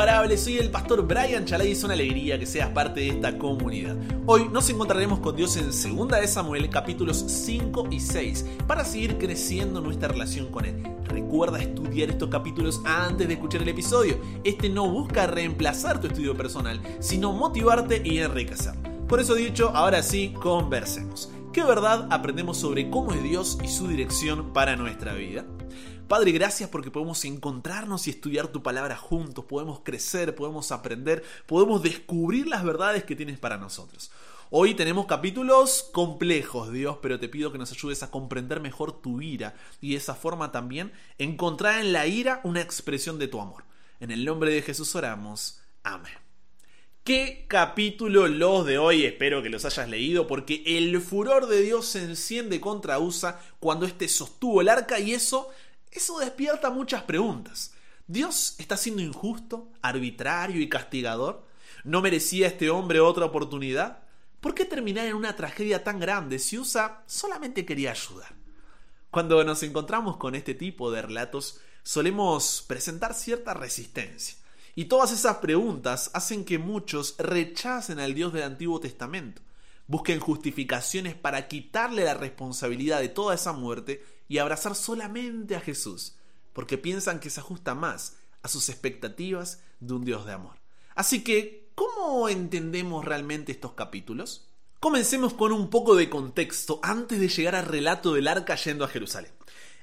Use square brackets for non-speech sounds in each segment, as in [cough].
Imparables, soy el pastor Brian Chalai y es una alegría que seas parte de esta comunidad. Hoy nos encontraremos con Dios en 2 de Samuel capítulos 5 y 6 para seguir creciendo nuestra relación con Él. Recuerda estudiar estos capítulos antes de escuchar el episodio. Este no busca reemplazar tu estudio personal, sino motivarte y enriquecer. Por eso dicho, ahora sí, conversemos. ¿Qué verdad aprendemos sobre cómo es Dios y su dirección para nuestra vida? Padre, gracias porque podemos encontrarnos y estudiar tu palabra juntos, podemos crecer, podemos aprender, podemos descubrir las verdades que tienes para nosotros. Hoy tenemos capítulos complejos, Dios, pero te pido que nos ayudes a comprender mejor tu ira y de esa forma también encontrar en la ira una expresión de tu amor. En el nombre de Jesús oramos. Amén. ¿Qué capítulo los de hoy? Espero que los hayas leído porque el furor de Dios se enciende contra Usa cuando éste sostuvo el arca y eso eso despierta muchas preguntas. ¿Dios está siendo injusto, arbitrario y castigador? ¿No merecía este hombre otra oportunidad? ¿Por qué terminar en una tragedia tan grande si Usa solamente quería ayudar? Cuando nos encontramos con este tipo de relatos, solemos presentar cierta resistencia. Y todas esas preguntas hacen que muchos rechacen al Dios del Antiguo Testamento, busquen justificaciones para quitarle la responsabilidad de toda esa muerte y abrazar solamente a Jesús, porque piensan que se ajusta más a sus expectativas de un Dios de amor. Así que, ¿cómo entendemos realmente estos capítulos? Comencemos con un poco de contexto antes de llegar al relato del arca yendo a Jerusalén.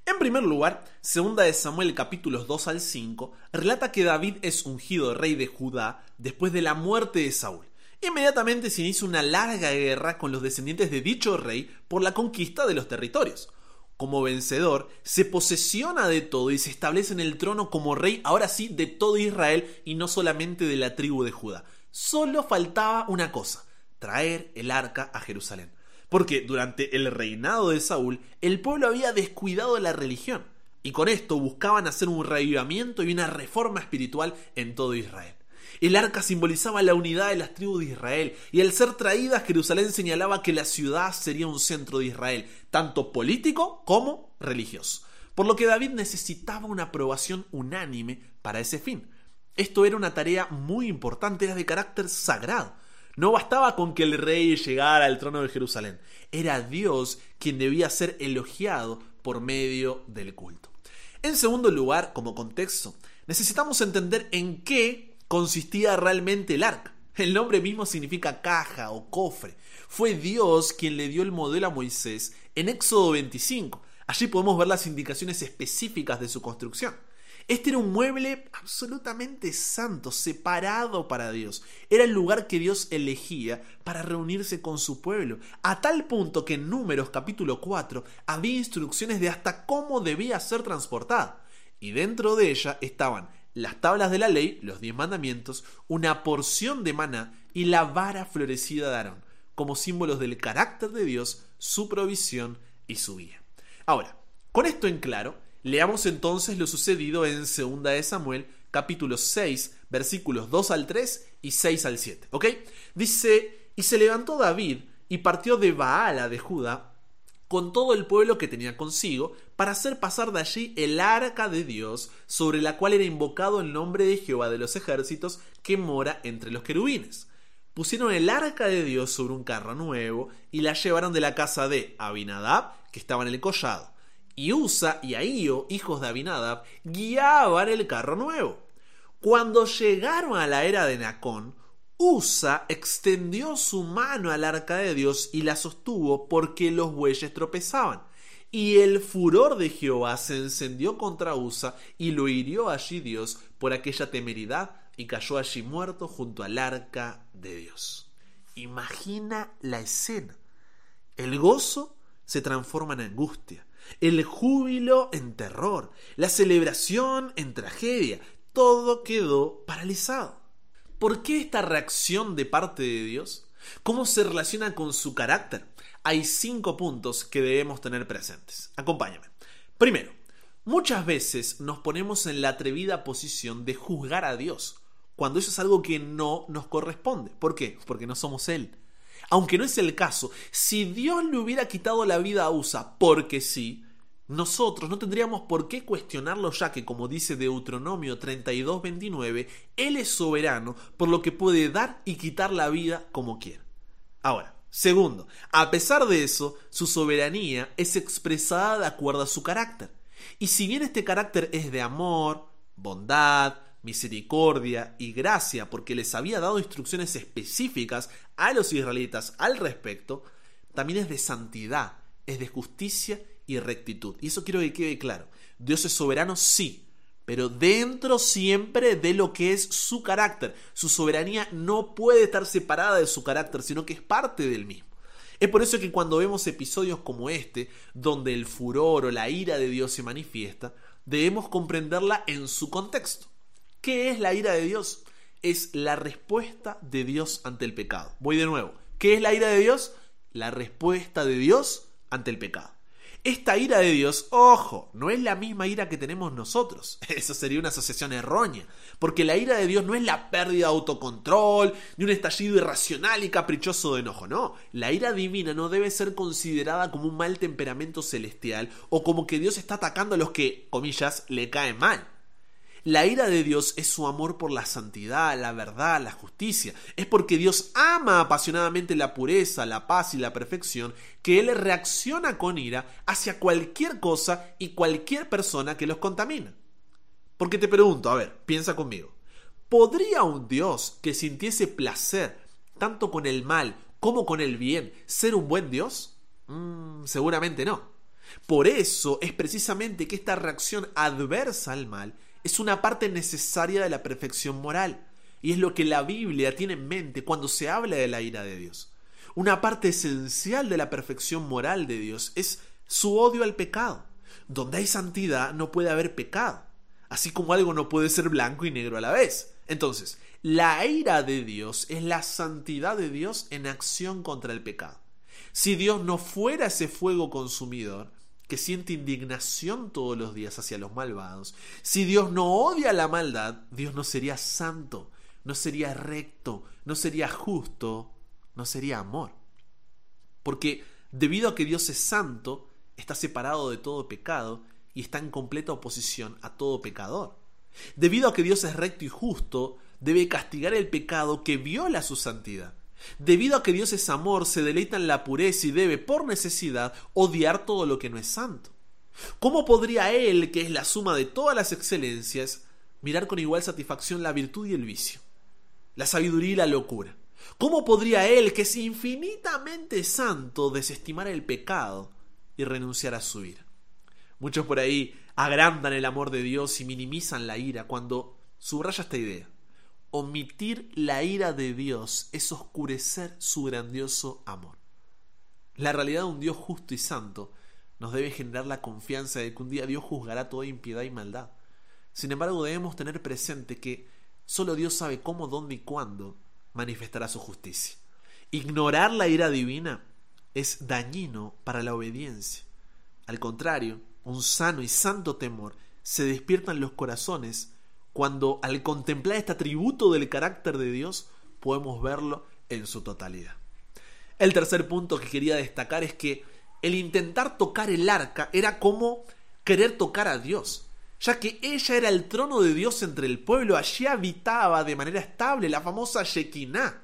En primer lugar, segunda de Samuel capítulos 2 al 5 relata que David es ungido rey de Judá después de la muerte de Saúl. Inmediatamente se inicia una larga guerra con los descendientes de dicho rey por la conquista de los territorios como vencedor, se posesiona de todo y se establece en el trono como rey, ahora sí, de todo Israel y no solamente de la tribu de Judá. Solo faltaba una cosa, traer el arca a Jerusalén. Porque durante el reinado de Saúl, el pueblo había descuidado la religión, y con esto buscaban hacer un reavivamiento y una reforma espiritual en todo Israel. El arca simbolizaba la unidad de las tribus de Israel y al ser traída Jerusalén señalaba que la ciudad sería un centro de Israel, tanto político como religioso. Por lo que David necesitaba una aprobación unánime para ese fin. Esto era una tarea muy importante, era de carácter sagrado. No bastaba con que el rey llegara al trono de Jerusalén, era Dios quien debía ser elogiado por medio del culto. En segundo lugar, como contexto, necesitamos entender en qué consistía realmente el arca. El nombre mismo significa caja o cofre. Fue Dios quien le dio el modelo a Moisés en Éxodo 25. Allí podemos ver las indicaciones específicas de su construcción. Este era un mueble absolutamente santo, separado para Dios. Era el lugar que Dios elegía para reunirse con su pueblo, a tal punto que en Números capítulo 4 había instrucciones de hasta cómo debía ser transportada. Y dentro de ella estaban las tablas de la ley, los diez mandamientos, una porción de maná y la vara florecida de Aarón, como símbolos del carácter de Dios, su provisión y su guía. Ahora, con esto en claro, leamos entonces lo sucedido en 2 de Samuel, capítulo 6, versículos 2 al 3 y 6 al 7. ¿Ok? Dice, y se levantó David y partió de Baala de Judá con todo el pueblo que tenía consigo, para hacer pasar de allí el arca de Dios, sobre la cual era invocado el nombre de Jehová de los ejércitos, que mora entre los querubines. Pusieron el arca de Dios sobre un carro nuevo y la llevaron de la casa de Abinadab, que estaba en el collado. Y Usa y Ahío, hijos de Abinadab, guiaban el carro nuevo. Cuando llegaron a la era de Nacón, Usa extendió su mano al arca de Dios y la sostuvo porque los bueyes tropezaban. Y el furor de Jehová se encendió contra Usa y lo hirió allí Dios por aquella temeridad y cayó allí muerto junto al arca de Dios. Imagina la escena. El gozo se transforma en angustia, el júbilo en terror, la celebración en tragedia. Todo quedó paralizado. ¿Por qué esta reacción de parte de Dios? ¿Cómo se relaciona con su carácter? Hay cinco puntos que debemos tener presentes. Acompáñame. Primero, muchas veces nos ponemos en la atrevida posición de juzgar a Dios, cuando eso es algo que no nos corresponde. ¿Por qué? Porque no somos Él. Aunque no es el caso, si Dios le hubiera quitado la vida a Usa porque sí, nosotros no tendríamos por qué cuestionarlo ya que, como dice Deuteronomio 32:29, Él es soberano por lo que puede dar y quitar la vida como quiera. Ahora, segundo, a pesar de eso, su soberanía es expresada de acuerdo a su carácter. Y si bien este carácter es de amor, bondad, misericordia y gracia, porque les había dado instrucciones específicas a los israelitas al respecto, también es de santidad, es de justicia y rectitud. Y eso quiero que quede claro. Dios es soberano, sí, pero dentro siempre de lo que es su carácter. Su soberanía no puede estar separada de su carácter, sino que es parte del mismo. Es por eso que cuando vemos episodios como este, donde el furor o la ira de Dios se manifiesta, debemos comprenderla en su contexto. ¿Qué es la ira de Dios? Es la respuesta de Dios ante el pecado. Voy de nuevo. ¿Qué es la ira de Dios? La respuesta de Dios ante el pecado. Esta ira de Dios, ojo, no es la misma ira que tenemos nosotros. [laughs] Eso sería una asociación errónea. Porque la ira de Dios no es la pérdida de autocontrol, ni un estallido irracional y caprichoso de enojo. No, la ira divina no debe ser considerada como un mal temperamento celestial o como que Dios está atacando a los que, comillas, le caen mal. La ira de Dios es su amor por la santidad, la verdad, la justicia. Es porque Dios ama apasionadamente la pureza, la paz y la perfección que Él reacciona con ira hacia cualquier cosa y cualquier persona que los contamina. Porque te pregunto, a ver, piensa conmigo. ¿Podría un Dios que sintiese placer tanto con el mal como con el bien ser un buen Dios? Mm, seguramente no. Por eso es precisamente que esta reacción adversa al mal es una parte necesaria de la perfección moral. Y es lo que la Biblia tiene en mente cuando se habla de la ira de Dios. Una parte esencial de la perfección moral de Dios es su odio al pecado. Donde hay santidad no puede haber pecado. Así como algo no puede ser blanco y negro a la vez. Entonces, la ira de Dios es la santidad de Dios en acción contra el pecado. Si Dios no fuera ese fuego consumidor, que siente indignación todos los días hacia los malvados, si Dios no odia la maldad, Dios no sería santo, no sería recto, no sería justo, no sería amor. Porque debido a que Dios es santo, está separado de todo pecado y está en completa oposición a todo pecador. Debido a que Dios es recto y justo, debe castigar el pecado que viola su santidad. Debido a que Dios es amor, se deleita en la pureza y debe, por necesidad, odiar todo lo que no es santo. ¿Cómo podría Él, que es la suma de todas las excelencias, mirar con igual satisfacción la virtud y el vicio, la sabiduría y la locura? ¿Cómo podría Él, que es infinitamente santo, desestimar el pecado y renunciar a su ira? Muchos por ahí agrandan el amor de Dios y minimizan la ira cuando subraya esta idea. Omitir la ira de Dios es oscurecer su grandioso amor. La realidad de un Dios justo y santo nos debe generar la confianza de que un día Dios juzgará toda impiedad y maldad. Sin embargo, debemos tener presente que solo Dios sabe cómo, dónde y cuándo manifestará su justicia. Ignorar la ira divina es dañino para la obediencia. Al contrario, un sano y santo temor se despierta en los corazones cuando al contemplar este atributo del carácter de Dios podemos verlo en su totalidad. El tercer punto que quería destacar es que el intentar tocar el arca era como querer tocar a Dios, ya que ella era el trono de Dios entre el pueblo, allí habitaba de manera estable la famosa Shekinah.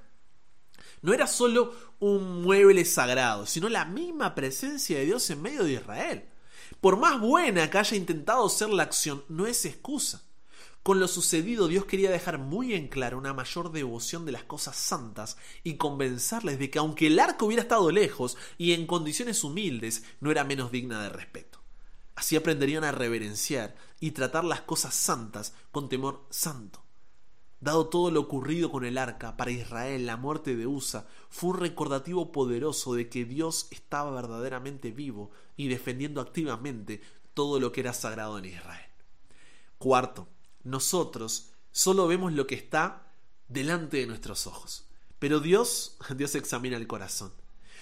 No era solo un mueble sagrado, sino la misma presencia de Dios en medio de Israel. Por más buena que haya intentado ser la acción, no es excusa. Con lo sucedido Dios quería dejar muy en claro una mayor devoción de las cosas santas y convencerles de que aunque el arco hubiera estado lejos y en condiciones humildes, no era menos digna de respeto. Así aprenderían a reverenciar y tratar las cosas santas con temor santo. Dado todo lo ocurrido con el arca, para Israel la muerte de Usa fue un recordativo poderoso de que Dios estaba verdaderamente vivo y defendiendo activamente todo lo que era sagrado en Israel. Cuarto, nosotros solo vemos lo que está delante de nuestros ojos. Pero Dios, [laughs] Dios examina el corazón.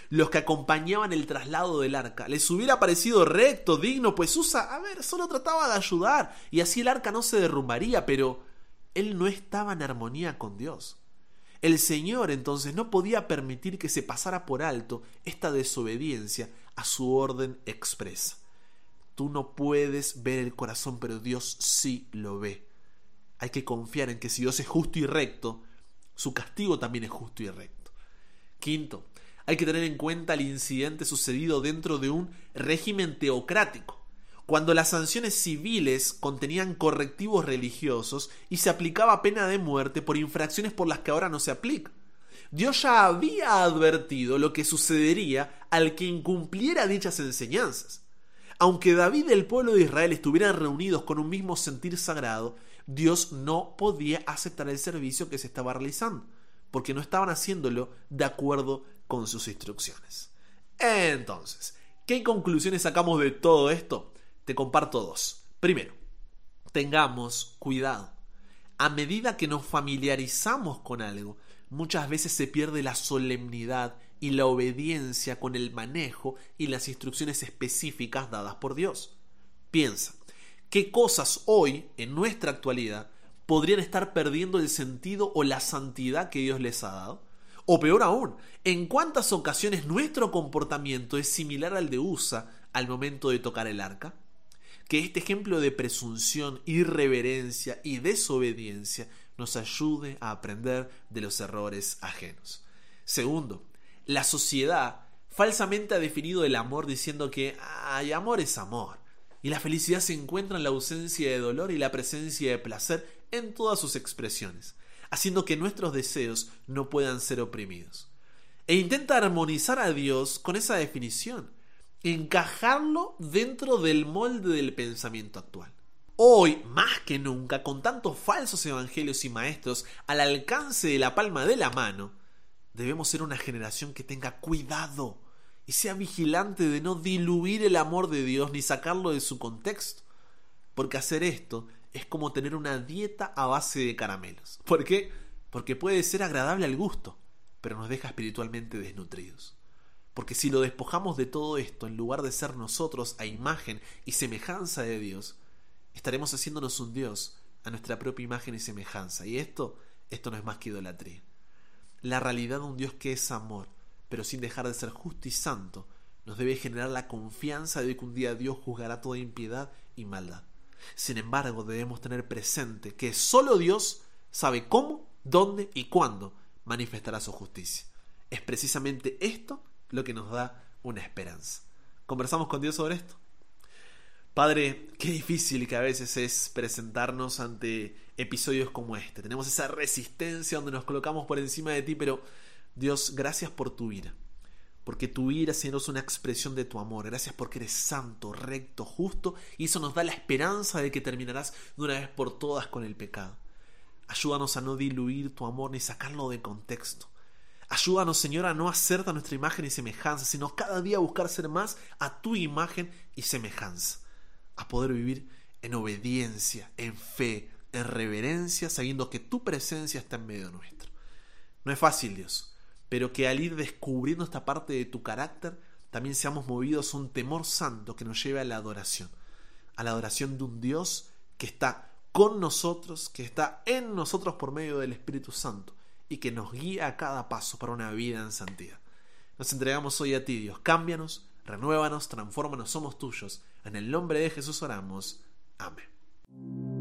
Los que acompañaban el traslado del arca les hubiera parecido recto, digno, pues Usa, a ver, solo trataba de ayudar y así el arca no se derrumbaría, pero él no estaba en armonía con Dios. El Señor entonces no podía permitir que se pasara por alto esta desobediencia a su orden expresa Tú no puedes ver el corazón, pero Dios sí lo ve. Hay que confiar en que si Dios es justo y recto, su castigo también es justo y recto. Quinto, hay que tener en cuenta el incidente sucedido dentro de un régimen teocrático, cuando las sanciones civiles contenían correctivos religiosos y se aplicaba pena de muerte por infracciones por las que ahora no se aplica. Dios ya había advertido lo que sucedería al que incumpliera dichas enseñanzas. Aunque David y el pueblo de Israel estuvieran reunidos con un mismo sentir sagrado, Dios no podía aceptar el servicio que se estaba realizando, porque no estaban haciéndolo de acuerdo con sus instrucciones. Entonces, ¿qué conclusiones sacamos de todo esto? Te comparto dos. Primero, tengamos cuidado. A medida que nos familiarizamos con algo, muchas veces se pierde la solemnidad y la obediencia con el manejo y las instrucciones específicas dadas por Dios. Piensa, ¿qué cosas hoy, en nuestra actualidad, podrían estar perdiendo el sentido o la santidad que Dios les ha dado? O peor aún, ¿en cuántas ocasiones nuestro comportamiento es similar al de USA al momento de tocar el arca? Que este ejemplo de presunción, irreverencia y desobediencia nos ayude a aprender de los errores ajenos. Segundo, la sociedad falsamente ha definido el amor diciendo que hay amor es amor. Y la felicidad se encuentra en la ausencia de dolor y la presencia de placer en todas sus expresiones, haciendo que nuestros deseos no puedan ser oprimidos. E intenta armonizar a Dios con esa definición, encajarlo dentro del molde del pensamiento actual. Hoy, más que nunca, con tantos falsos evangelios y maestros al alcance de la palma de la mano, Debemos ser una generación que tenga cuidado y sea vigilante de no diluir el amor de Dios ni sacarlo de su contexto. Porque hacer esto es como tener una dieta a base de caramelos. ¿Por qué? Porque puede ser agradable al gusto, pero nos deja espiritualmente desnutridos. Porque si lo despojamos de todo esto, en lugar de ser nosotros a imagen y semejanza de Dios, estaremos haciéndonos un Dios a nuestra propia imagen y semejanza. Y esto, esto no es más que idolatría la realidad de un Dios que es amor, pero sin dejar de ser justo y santo, nos debe generar la confianza de que un día Dios juzgará toda impiedad y maldad. Sin embargo, debemos tener presente que solo Dios sabe cómo, dónde y cuándo manifestará su justicia. Es precisamente esto lo que nos da una esperanza. ¿Conversamos con Dios sobre esto? Padre, qué difícil que a veces es presentarnos ante episodios como este. Tenemos esa resistencia donde nos colocamos por encima de ti, pero Dios, gracias por tu ira. Porque tu ira, Señor, es una expresión de tu amor. Gracias porque eres santo, recto, justo. Y eso nos da la esperanza de que terminarás de una vez por todas con el pecado. Ayúdanos a no diluir tu amor ni sacarlo de contexto. Ayúdanos, Señor, a no hacerte a nuestra imagen y semejanza, sino cada día buscar ser más a tu imagen y semejanza a poder vivir en obediencia, en fe, en reverencia, sabiendo que tu presencia está en medio nuestro. No es fácil, Dios, pero que al ir descubriendo esta parte de tu carácter, también seamos movidos a un temor santo que nos lleve a la adoración, a la adoración de un Dios que está con nosotros, que está en nosotros por medio del Espíritu Santo y que nos guía a cada paso para una vida en santidad. Nos entregamos hoy a ti, Dios. Cámbianos, renuévanos, transfórmanos, somos tuyos. En el nombre de Jesús oramos. Amén.